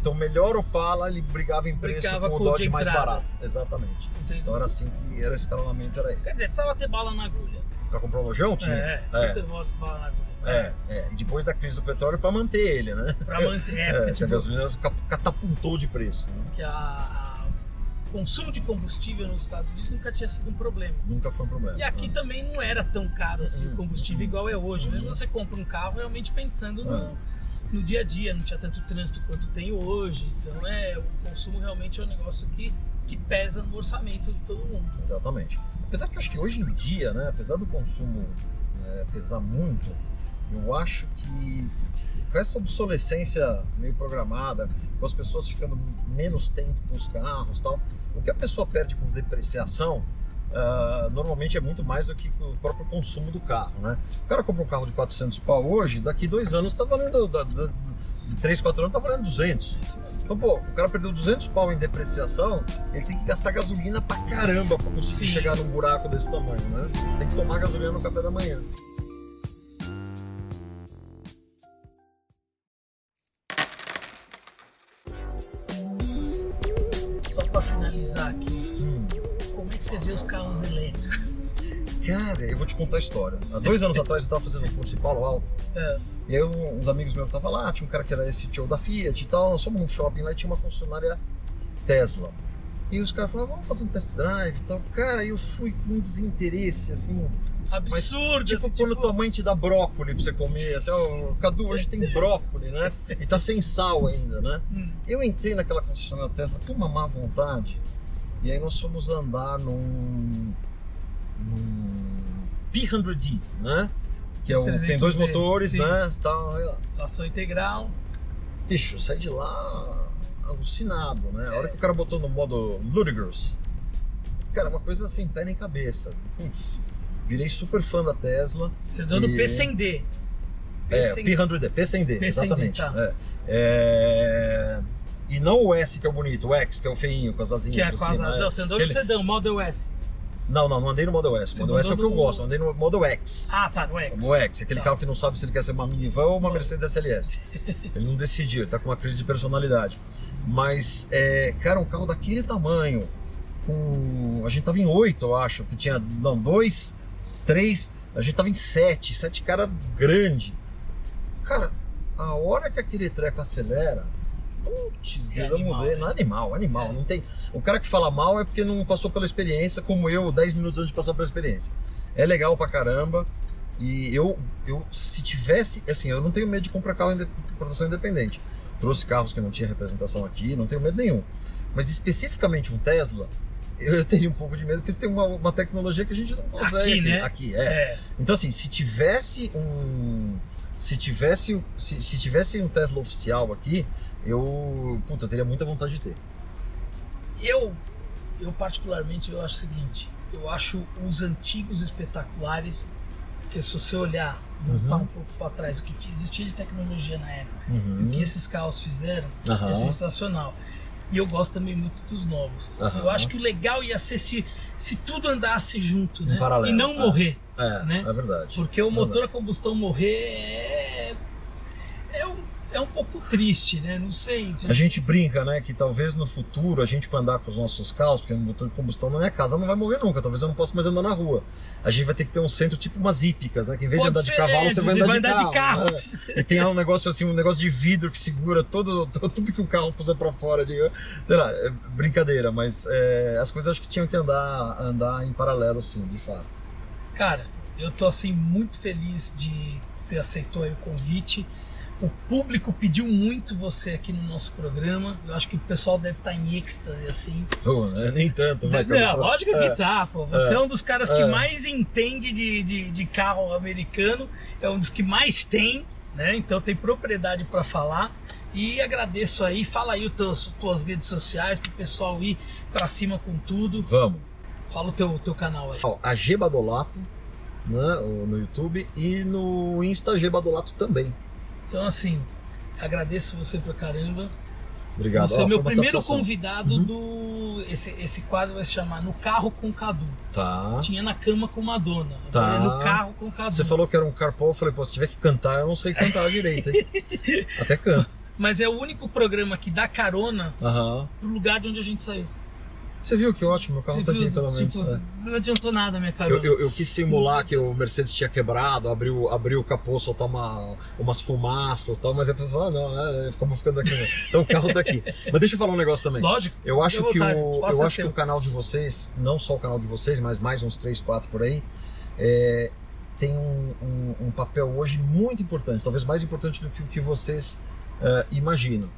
Speaker 2: Então o melhor Opala ele brigava em preço
Speaker 1: Brigava
Speaker 2: com o
Speaker 1: com o
Speaker 2: Dodge mais barato. Exatamente.
Speaker 1: Entendeu?
Speaker 2: Então era assim que era o escalonamento era
Speaker 1: Quer
Speaker 2: esse.
Speaker 1: dizer, precisava ter bala na agulha.
Speaker 2: Pra comprar um lojão tinha?
Speaker 1: É,
Speaker 2: é.
Speaker 1: ter bala na agulha.
Speaker 2: É, é. E depois da crise do petróleo para manter ele, né?
Speaker 1: Pra manter. É,
Speaker 2: É,
Speaker 1: porque,
Speaker 2: que a
Speaker 1: tipo,
Speaker 2: gasolina ca- catapultou de preço. né?
Speaker 1: que a, a- o consumo de combustível nos Estados Unidos nunca tinha sido um problema.
Speaker 2: Nunca foi um problema.
Speaker 1: E aqui
Speaker 2: né?
Speaker 1: também não era tão caro assim o
Speaker 2: Uhum,
Speaker 1: combustível
Speaker 2: uhum.
Speaker 1: igual é hoje. Hoje
Speaker 2: Uhum.
Speaker 1: você compra um carro realmente pensando no,
Speaker 2: É.
Speaker 1: no dia a dia, não tinha tanto trânsito quanto tem hoje. Então é, o consumo realmente é um negócio que, que pesa no orçamento de todo mundo.
Speaker 2: Exatamente. Apesar que eu acho que hoje em dia, né, apesar do consumo né, pesar muito, eu acho que com essa obsolescência meio programada, com as pessoas ficando menos tempo com os carros tal, o que a pessoa perde com depreciação uh, normalmente é muito mais do que o próprio consumo do carro, né? O cara compra um carro de 400 pau hoje, daqui dois anos está valendo, de 3, 4 anos está valendo 200. Então, pô, o cara perdeu 200 pau em depreciação, ele tem que gastar gasolina pra caramba pra conseguir Sim. chegar num buraco desse tamanho, né? Tem que tomar gasolina no café da manhã.
Speaker 1: Os carros elétricos?
Speaker 2: Cara, eu vou te contar a história. Há dois anos atrás eu estava fazendo um curso em Paulo Alto. É. E aí uns amigos meus estavam lá, tinha um cara que era esse tio da Fiat e tal. Nós fomos num shopping lá e tinha uma concessionária Tesla. E os caras falaram, vamos fazer um test drive e tal. Cara, eu fui com um desinteresse, assim.
Speaker 1: Absurdo!
Speaker 2: Mas, tipo, quando tipo... tua mãe te dá brócolis pra você comer, assim, ó, Cadu, hoje tem brócolis, né? E tá sem sal ainda, né? Hum. Eu entrei naquela concessionária Tesla com uma má vontade. E aí nós fomos andar num. num P100D, né? Que é o, tem dois motores, sim. né? Tal,
Speaker 1: Tração integral.
Speaker 2: Bicho, saí de lá alucinado, né? A hora que o cara botou no modo Ludicrous, cara, uma coisa assim, pé nem cabeça. Putz, virei super fã da Tesla.
Speaker 1: Você andou no P100D.
Speaker 2: É, P100D, P100D, exatamente. Tá. É. É... E não o S que é o bonito, o X que é o feinho, com as asinhas
Speaker 1: Que é com as asas. É. Você andou no sedã, Model S.
Speaker 2: Não, não, não andei no Model S. O Model S é o que eu gosto, andei no Model X.
Speaker 1: Ah, tá, no X.
Speaker 2: No X, aquele tá. carro que não sabe se ele quer ser uma minivan ou uma Mercedes SLS. ele não decidiu, ele tá com uma crise de personalidade. Mas, é, cara, um carro daquele tamanho, com. A gente tava em oito, eu acho, que tinha. Não, dois, três. A gente tava em sete, sete cara grande. Cara, a hora que aquele treco acelera, Putz, é vamos ver. Né? Não, animal, animal. É. Não tem... O cara que fala mal é porque não passou pela experiência, como eu, 10 minutos antes de passar pela experiência. É legal pra caramba. E eu, eu se tivesse, assim, eu não tenho medo de comprar carro de produção independente. Trouxe carros que não tinha representação aqui, não tenho medo nenhum. Mas especificamente um Tesla, eu teria um pouco de medo, porque você tem uma, uma tecnologia que a gente não consegue.
Speaker 1: Aqui, né?
Speaker 2: Aqui, é. é. Então, assim, se tivesse um. Se tivesse, se, se tivesse um Tesla oficial aqui, eu, puta, eu teria muita vontade de ter.
Speaker 1: Eu, eu particularmente, eu acho o seguinte, eu acho os antigos espetaculares, que se você olhar, voltar uhum. um pouco para trás, o que existia de tecnologia na época, uhum. o que esses carros fizeram, uhum. é sensacional. E eu gosto também muito dos novos. Eu acho que o legal ia ser se, se tudo andasse junto, né?
Speaker 2: Paralelo,
Speaker 1: e não
Speaker 2: é.
Speaker 1: morrer.
Speaker 2: É,
Speaker 1: né?
Speaker 2: é verdade.
Speaker 1: Porque o motor a combustão morrer é, é um é pouco triste, né? Não sei.
Speaker 2: A gente brinca, né? Que talvez no futuro a gente para andar com os nossos carros, porque o motor de combustão na minha casa não vai morrer nunca. Talvez eu não possa mais andar na rua. A gente vai ter que ter um centro tipo umas hípicas, né? Que em vez Pode de andar ser, de cavalo, você vai andar, vai de, andar carro, de carro. Né? E tem um negócio assim, um negócio de vidro que segura todo, todo tudo que o carro puser para fora. De, sei lá, é brincadeira, mas é, as coisas acho que tinham que andar, andar em paralelo, sim, de fato.
Speaker 1: Cara, eu tô assim muito feliz de você aceitou o convite. O público pediu muito você aqui no nosso programa. Eu acho que o pessoal deve estar em êxtase assim.
Speaker 2: Pô, né? Nem tanto,
Speaker 1: né? Não, lógico que é. tá, pô. Você é, é um dos caras que é. mais entende de, de, de, carro americano, é um dos que mais tem, né? Então tem propriedade para falar. E agradeço aí. Fala aí os tuas redes sociais pro pessoal ir para cima com tudo.
Speaker 2: Vamos.
Speaker 1: Fala o teu, teu canal aí.
Speaker 2: A G Badolato, né? No YouTube e no Insta G Badolato também.
Speaker 1: Então, assim, agradeço você pra caramba.
Speaker 2: Obrigado.
Speaker 1: Você é meu primeiro convidado uhum. do. Esse, esse quadro vai se chamar No Carro com Cadu.
Speaker 2: Tá.
Speaker 1: Tinha na cama com Madonna.
Speaker 2: Tá.
Speaker 1: É no carro com Cadu.
Speaker 2: Você falou que era um carpool, eu falei, pô, se tiver que cantar, eu não sei cantar direito, hein? Até canto.
Speaker 1: Mas é o único programa que dá carona uhum. pro lugar de onde a gente saiu.
Speaker 2: Você viu que ótimo, o carro Você tá viu, aqui pelo menos. Tipo,
Speaker 1: é. Não adiantou nada, minha cara.
Speaker 2: Eu, eu, eu, quis simular que o Mercedes tinha quebrado, abriu, abriu o capô, soltar uma, umas fumaças e tal, mas a pessoa, ah, não, é, ficou ficando aqui. Então o carro tá aqui. Mas deixa eu falar um negócio também.
Speaker 1: Lógico.
Speaker 2: Eu acho que o, eu acho que o canal de vocês, não só o canal de vocês, mas mais uns 3, 4 por aí, é, tem um, um, um, papel hoje muito importante, talvez mais importante do que o que vocês uh, imaginam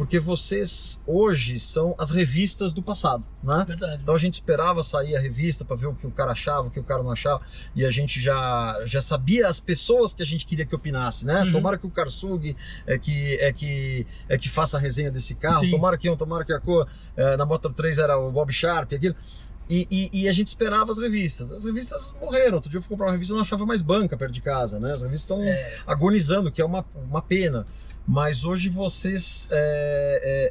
Speaker 2: porque vocês hoje são as revistas do passado, né?
Speaker 1: Verdade.
Speaker 2: Então a gente esperava sair a revista para ver o que o cara achava, o que o cara não achava, e a gente já, já sabia as pessoas que a gente queria que opinasse, né? Uhum. Tomara que o Karsug é que é que é que faça a resenha desse carro, Sim. tomara que um, tomara que a cor é, na Moto 3 era o Bob Sharp, aquilo. E, e, e, a gente esperava as revistas. As revistas morreram. Outro dia eu fui comprar uma revista e não achava mais banca perto de casa, né? As revistas estão é. agonizando, que é uma, uma pena. Mas hoje vocês, é, é,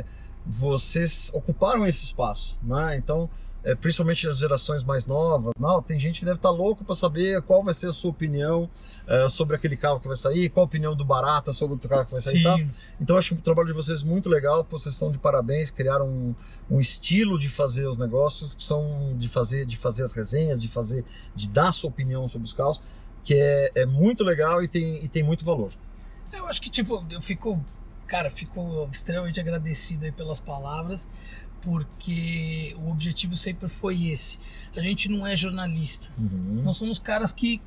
Speaker 2: é vocês ocuparam esse espaço, né? Então é, principalmente as gerações mais novas. Não, tem gente que deve estar tá louco para saber qual vai ser a sua opinião é, sobre aquele carro que vai sair, qual a opinião do Barata sobre o carro que vai sair. Tá? Então acho o trabalho de vocês muito legal, vocês estão de parabéns, criaram um, um, estilo de fazer os negócios, que são de fazer, de fazer as resenhas, de fazer, de dar sua opinião sobre os carros, que é, é muito legal e tem, e tem muito valor.
Speaker 1: Eu acho que tipo, eu fico, cara, fico extremamente agradecido aí pelas palavras porque o objetivo sempre foi esse. A gente não é jornalista. Uhum. Nós somos caras que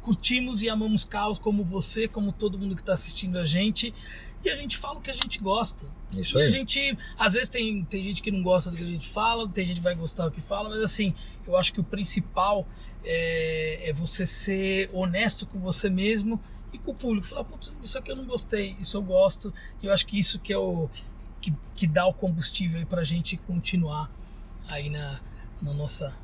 Speaker 1: curtimos e amamos carros como você, como todo mundo que está assistindo a gente. E a gente fala o que a gente gosta.
Speaker 2: Isso
Speaker 1: e
Speaker 2: aí.
Speaker 1: a gente, às vezes tem, tem gente que não gosta do que a gente fala, tem gente que vai gostar do que fala, mas assim, eu acho que o principal é, é você ser honesto com você mesmo e com o público. Falar, putz, isso aqui eu não gostei, isso eu gosto. E eu acho que isso que é o, que, que dá o combustível para a gente continuar aí na, na, nossa,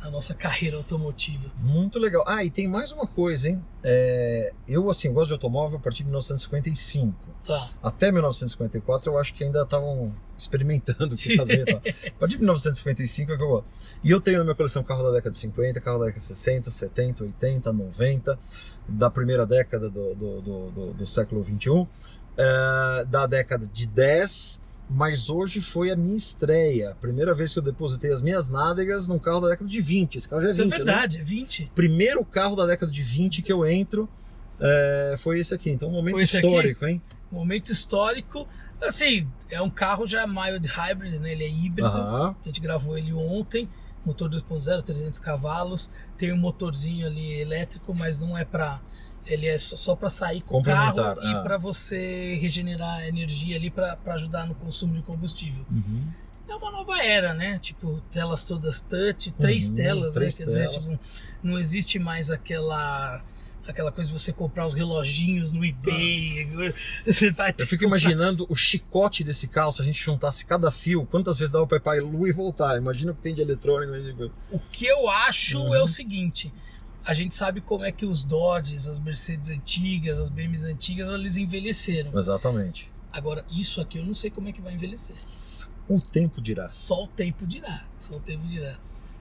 Speaker 1: na nossa carreira automotiva.
Speaker 2: Muito legal. Ah, e tem mais uma coisa, hein? É, eu, assim, gosto de automóvel a partir de 1955.
Speaker 1: Tá.
Speaker 2: Até 1954 eu acho que ainda estavam experimentando o que fazer. Tá? A partir de 1955 é que eu gosto. E eu tenho na minha coleção carro da década de 50, carro da década de 60, 70, 80, 90, da primeira década do, do, do, do, do século 21, é, da década de 10 mas hoje foi a minha estreia. Primeira vez que eu depositei as minhas nádegas num carro da década de 20. Esse carro já é
Speaker 1: Isso
Speaker 2: 20,
Speaker 1: é verdade,
Speaker 2: né?
Speaker 1: é 20.
Speaker 2: Primeiro carro da década de 20 que eu entro é, foi esse aqui. Então, um momento histórico,
Speaker 1: aqui?
Speaker 2: hein?
Speaker 1: Momento histórico. Assim, é um carro já mild hybrid, né? Ele é híbrido. A gente gravou ele ontem. Motor 2.0, 300 cavalos. Tem um motorzinho ali elétrico, mas não é para ele é só para sair com o carro ah. e para você regenerar energia ali para ajudar no consumo de combustível.
Speaker 2: Uhum.
Speaker 1: É uma nova era, né? Tipo, telas todas touch, três uhum, telas, né? três né? Quer telas. dizer, tipo, não existe mais aquela aquela coisa de você comprar os reloginhos no eBay. Você vai
Speaker 2: Eu fico imaginando o chicote desse carro, se a gente juntasse cada fio, quantas vezes dava para ir para lua e voltar. Imagina o que tem de eletrônico.
Speaker 1: O que eu acho uhum. é o seguinte: a gente sabe como é que os Dodges, as Mercedes antigas, as BMWs antigas, eles envelheceram.
Speaker 2: Exatamente.
Speaker 1: Agora, isso aqui eu não sei como é que vai envelhecer.
Speaker 2: O tempo dirá.
Speaker 1: Só o tempo dirá. Só o tempo dirá.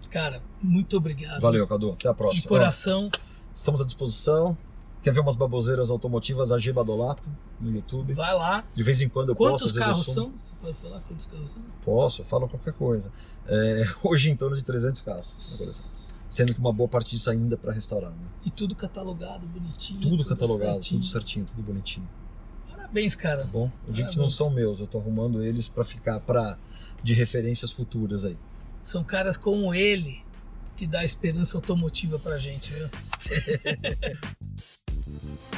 Speaker 1: Cara, muito obrigado.
Speaker 2: Valeu, Cadu. Até a próxima.
Speaker 1: De coração.
Speaker 2: Estamos à disposição. Quer ver umas baboseiras automotivas AG Badolato no YouTube?
Speaker 1: Vai lá.
Speaker 2: De vez em quando eu
Speaker 1: quantos
Speaker 2: posso.
Speaker 1: Quantos carros são? Você pode falar quantos carros são?
Speaker 2: Posso, falo qualquer coisa. É, hoje em torno de 300 carros sendo que uma boa parte disso ainda é para restaurar. Né?
Speaker 1: E tudo catalogado, bonitinho.
Speaker 2: Tudo, tudo catalogado, certinho. tudo certinho, tudo bonitinho.
Speaker 1: Parabéns, cara.
Speaker 2: Tá bom? Eu digo que não são meus, eu tô arrumando eles para ficar para de referências futuras aí.
Speaker 1: São caras como ele que dá esperança automotiva pra gente, viu?